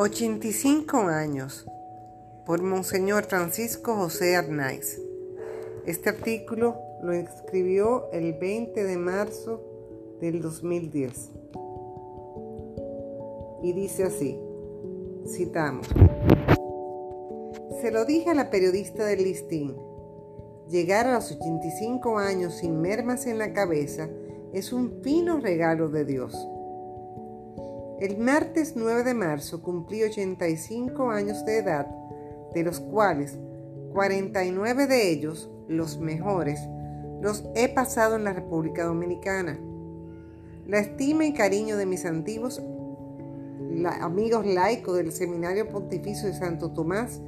85 años por Monseñor Francisco José Arnaiz. Este artículo lo escribió el 20 de marzo del 2010 y dice así, citamos, se lo dije a la periodista del listín, llegar a los 85 años sin mermas en la cabeza es un fino regalo de Dios. El martes 9 de marzo cumplí 85 años de edad, de los cuales 49 de ellos, los mejores, los he pasado en la República Dominicana. La estima y cariño de mis antiguos amigos laicos del Seminario Pontificio de Santo Tomás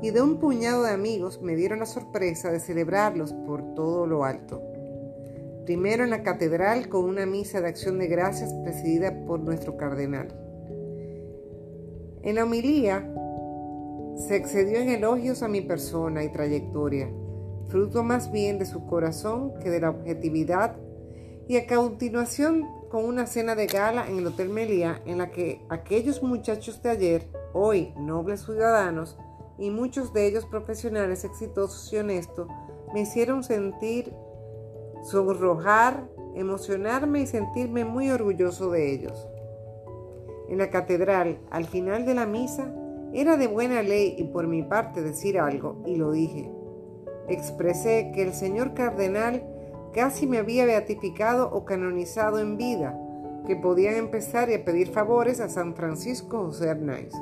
y de un puñado de amigos me dieron la sorpresa de celebrarlos por todo lo alto primero en la catedral con una misa de acción de gracias presidida por nuestro cardenal. En la homilía se excedió en elogios a mi persona y trayectoria, fruto más bien de su corazón que de la objetividad, y a continuación con una cena de gala en el Hotel Melía en la que aquellos muchachos de ayer, hoy nobles ciudadanos, y muchos de ellos profesionales exitosos y honestos, me hicieron sentir sonrojar, emocionarme y sentirme muy orgulloso de ellos. En la catedral, al final de la misa, era de buena ley y por mi parte decir algo, y lo dije. Expresé que el señor cardenal casi me había beatificado o canonizado en vida, que podían empezar a pedir favores a San Francisco José Arnaiz.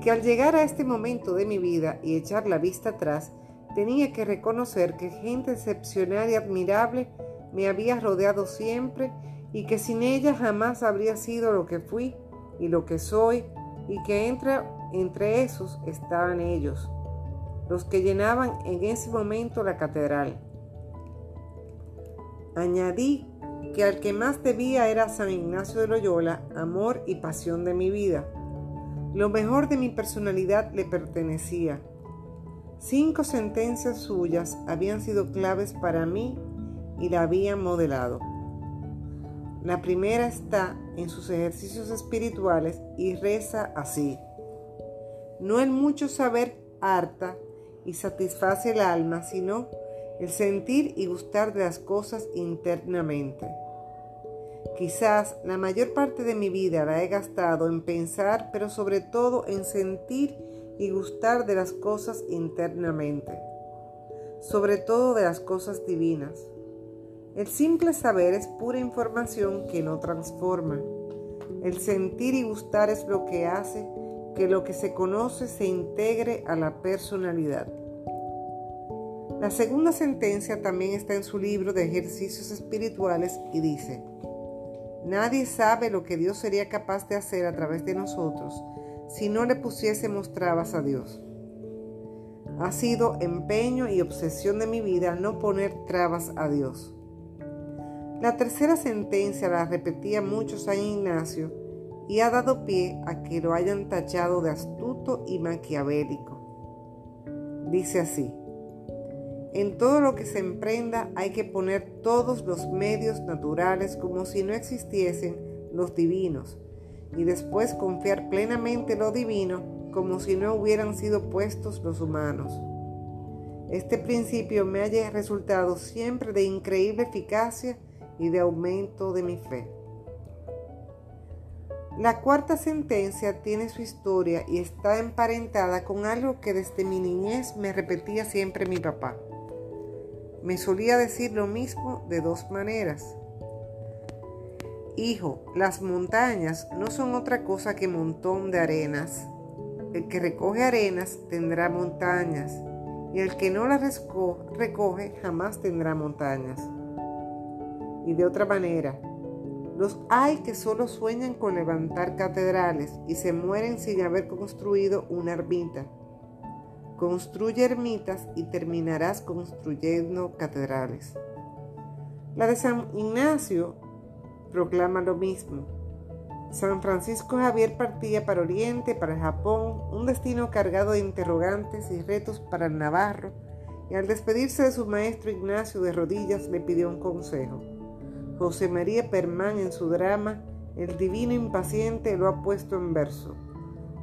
Que al llegar a este momento de mi vida y echar la vista atrás, Tenía que reconocer que gente excepcional y admirable me había rodeado siempre y que sin ella jamás habría sido lo que fui y lo que soy y que entre, entre esos estaban ellos, los que llenaban en ese momento la catedral. Añadí que al que más debía era San Ignacio de Loyola, amor y pasión de mi vida. Lo mejor de mi personalidad le pertenecía Cinco sentencias suyas habían sido claves para mí y la habían modelado. La primera está en sus ejercicios espirituales y reza así. No el mucho saber harta y satisface el alma, sino el sentir y gustar de las cosas internamente. Quizás la mayor parte de mi vida la he gastado en pensar, pero sobre todo en sentir y gustar de las cosas internamente, sobre todo de las cosas divinas. El simple saber es pura información que no transforma. El sentir y gustar es lo que hace que lo que se conoce se integre a la personalidad. La segunda sentencia también está en su libro de ejercicios espirituales y dice, Nadie sabe lo que Dios sería capaz de hacer a través de nosotros si no le pusiésemos trabas a Dios. Ha sido empeño y obsesión de mi vida no poner trabas a Dios. La tercera sentencia la repetía mucho San Ignacio y ha dado pie a que lo hayan tachado de astuto y maquiavélico. Dice así, en todo lo que se emprenda hay que poner todos los medios naturales como si no existiesen los divinos y después confiar plenamente en lo divino como si no hubieran sido puestos los humanos. Este principio me haya resultado siempre de increíble eficacia y de aumento de mi fe. La cuarta sentencia tiene su historia y está emparentada con algo que desde mi niñez me repetía siempre mi papá. Me solía decir lo mismo de dos maneras. Hijo, las montañas no son otra cosa que montón de arenas. El que recoge arenas tendrá montañas, y el que no las recoge jamás tendrá montañas. Y de otra manera, los hay que solo sueñan con levantar catedrales y se mueren sin haber construido una ermita. Construye ermitas y terminarás construyendo catedrales. La de San Ignacio proclama lo mismo. San Francisco Javier partía para Oriente, para Japón, un destino cargado de interrogantes y retos para el Navarro, y al despedirse de su maestro Ignacio de rodillas le pidió un consejo. José María Permán en su drama El Divino Impaciente lo ha puesto en verso.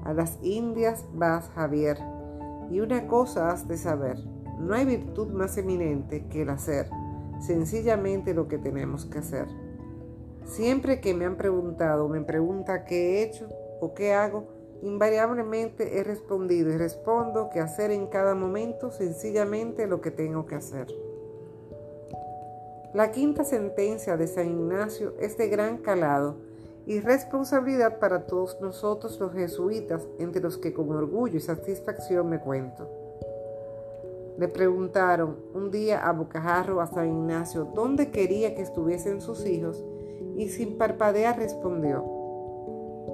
A las Indias vas, Javier. Y una cosa has de saber, no hay virtud más eminente que el hacer, sencillamente lo que tenemos que hacer. Siempre que me han preguntado me pregunta qué he hecho o qué hago, invariablemente he respondido y respondo que hacer en cada momento sencillamente lo que tengo que hacer. La quinta sentencia de San Ignacio es de gran calado y responsabilidad para todos nosotros los jesuitas, entre los que con orgullo y satisfacción me cuento. Le preguntaron un día a Bocajarro a San Ignacio dónde quería que estuviesen sus hijos y sin parpadear respondió,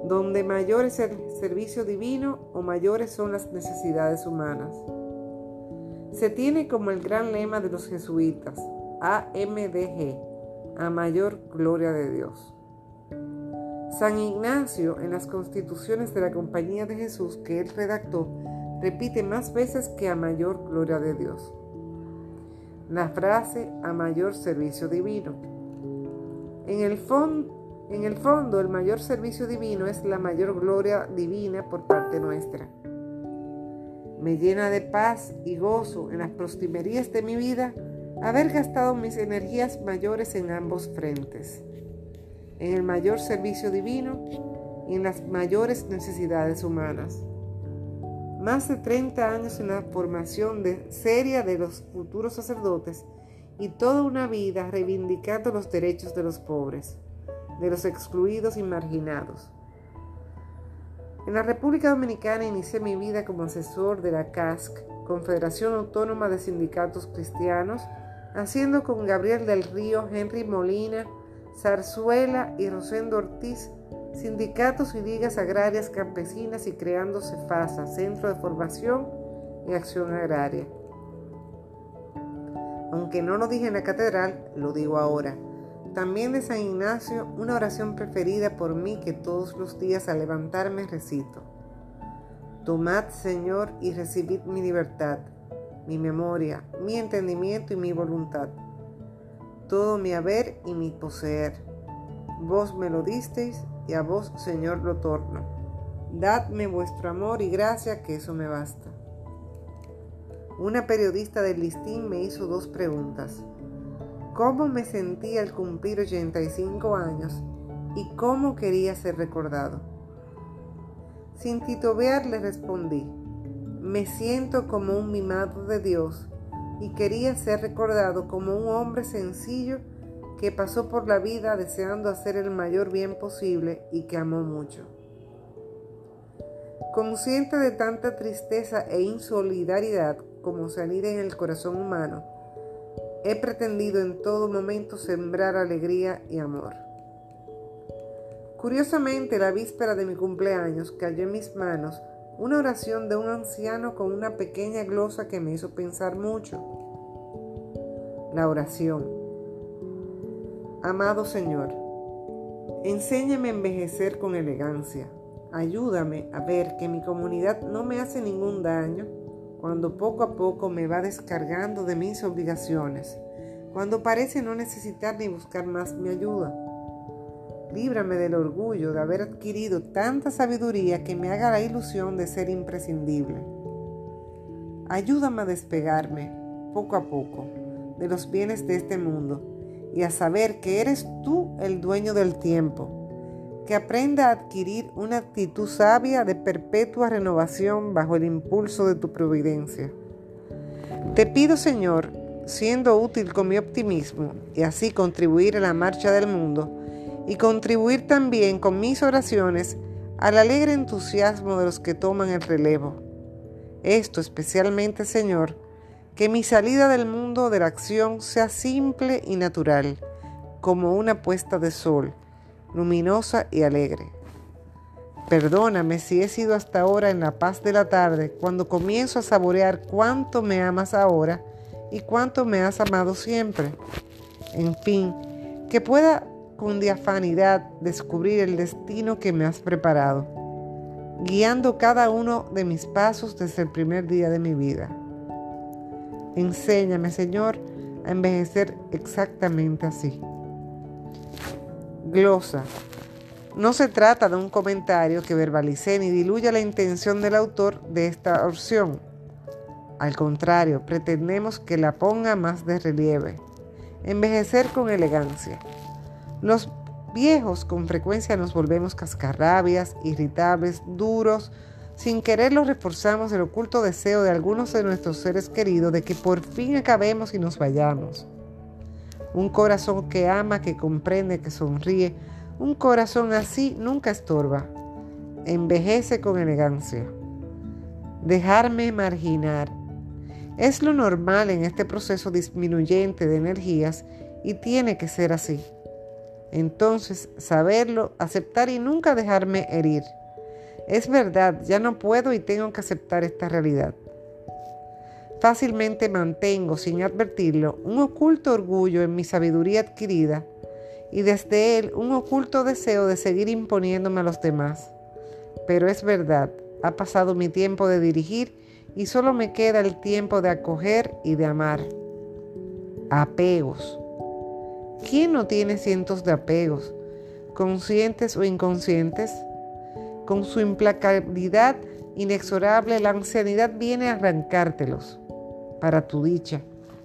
donde mayor es el servicio divino o mayores son las necesidades humanas. Se tiene como el gran lema de los jesuitas, AMDG, a mayor gloria de Dios. San Ignacio, en las constituciones de la Compañía de Jesús que él redactó, repite más veces que a mayor gloria de Dios. La frase a mayor servicio divino. En el, fondo, el mayor servicio divino es la mayor gloria divina por parte nuestra. Me llena de paz y gozo en las prostimerías de mi vida haber gastado mis energías mayores en ambos frentes, en el mayor servicio divino y en las mayores necesidades humanas. Más de 30 años en la formación seria de los futuros sacerdotes y toda una vida reivindicando los derechos de los pobres, de los excluidos y marginados. En la República Dominicana inicié mi vida como asesor de la CASC, Confederación Autónoma de Sindicatos Cristianos, haciendo con Gabriel del Río, Henry Molina, Zarzuela y Rosendo Ortiz sindicatos y ligas agrarias campesinas y creando CEFASA, Centro de Formación y Acción Agraria. Aunque no lo dije en la catedral, lo digo ahora. También de San Ignacio, una oración preferida por mí que todos los días al levantarme recito. Tomad, Señor, y recibid mi libertad mi memoria, mi entendimiento y mi voluntad, todo mi haber y mi poseer. Vos me lo disteis y a vos, Señor, lo torno. Dadme vuestro amor y gracia, que eso me basta. Una periodista del listín me hizo dos preguntas. ¿Cómo me sentía al cumplir 85 años y cómo quería ser recordado? Sin titubear le respondí, me siento como un mimado de Dios y quería ser recordado como un hombre sencillo que pasó por la vida deseando hacer el mayor bien posible y que amó mucho. Consciente de tanta tristeza e insolidaridad como salir en el corazón humano, he pretendido en todo momento sembrar alegría y amor. Curiosamente, la víspera de mi cumpleaños cayó en mis manos una oración de un anciano con una pequeña glosa que me hizo pensar mucho. La oración. Amado Señor, enséñame a envejecer con elegancia. Ayúdame a ver que mi comunidad no me hace ningún daño cuando poco a poco me va descargando de mis obligaciones, cuando parece no necesitar ni buscar más mi ayuda Líbrame del orgullo de haber adquirido tanta sabiduría que me haga la ilusión de ser imprescindible. Ayúdame a despegarme, poco a poco, de los bienes de este mundo y a saber que eres tú el dueño del tiempo. Que aprenda a adquirir una actitud sabia de perpetua renovación bajo el impulso de tu providencia. Te pido, Señor, siendo útil con mi optimismo y así contribuir a la marcha del mundo, y contribuir también con mis oraciones al alegre entusiasmo de los que toman el relevo. Esto especialmente, Señor, que mi salida del mundo de la acción sea simple y natural, como una puesta de sol, luminosa y alegre. Perdóname si he sido hasta ahora en la paz de la tarde, cuando comienzo a saborear cuánto me amas ahora y cuánto me has amado siempre. En fin, que pueda con diafanidad descubrir el destino que me has preparado, guiando cada uno de mis pasos desde el primer día de mi vida. Enséñame, Señor, a envejecer exactamente así. Glosa. No se trata de un comentario que verbalice ni diluya la intención del autor de esta opción. Al contrario, pretendemos que la ponga más de relieve. Envejecer con elegancia. Los viejos con frecuencia nos volvemos cascarrabias, irritables, duros. Sin quererlo reforzamos el oculto deseo de algunos de nuestros seres queridos de que por fin acabemos y nos vayamos. Un corazón que ama, que comprende, que sonríe, un corazón así nunca estorba. Envejece con elegancia. Dejarme marginar. Es lo normal en este proceso disminuyente de energías y tiene que ser así. Entonces, saberlo, aceptar y nunca dejarme herir. Es verdad, ya no puedo y tengo que aceptar esta realidad. Fácilmente mantengo, sin advertirlo, un oculto orgullo en mi sabiduría adquirida y desde él un oculto deseo de seguir imponiéndome a los demás. Pero es verdad, ha pasado mi tiempo de dirigir y solo me queda el tiempo de acoger y de amar. Apegos. ¿Quién no tiene cientos de apegos, conscientes o inconscientes? Con su implacabilidad inexorable, la ancianidad viene a arrancártelos para tu dicha,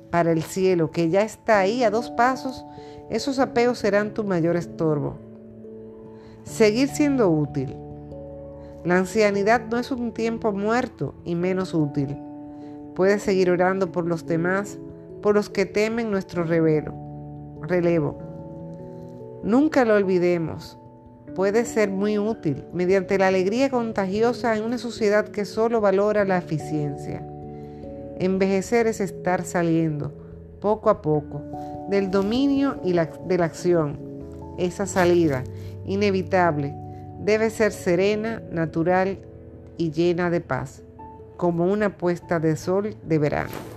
para el cielo, que ya está ahí a dos pasos esos apegos serán tu mayor estorbo. Seguir siendo útil. La ancianidad no es un tiempo muerto y menos útil. Puedes seguir orando por los demás, por los que temen nuestro relevo. Nunca lo olvidemos. Puede ser muy útil mediante la alegría contagiosa en una sociedad que solo valora la eficiencia. Envejecer es estar saliendo, poco a poco, del dominio y de la acción. Esa salida, inevitable, debe ser serena, natural y llena de paz, como una puesta de sol de verano.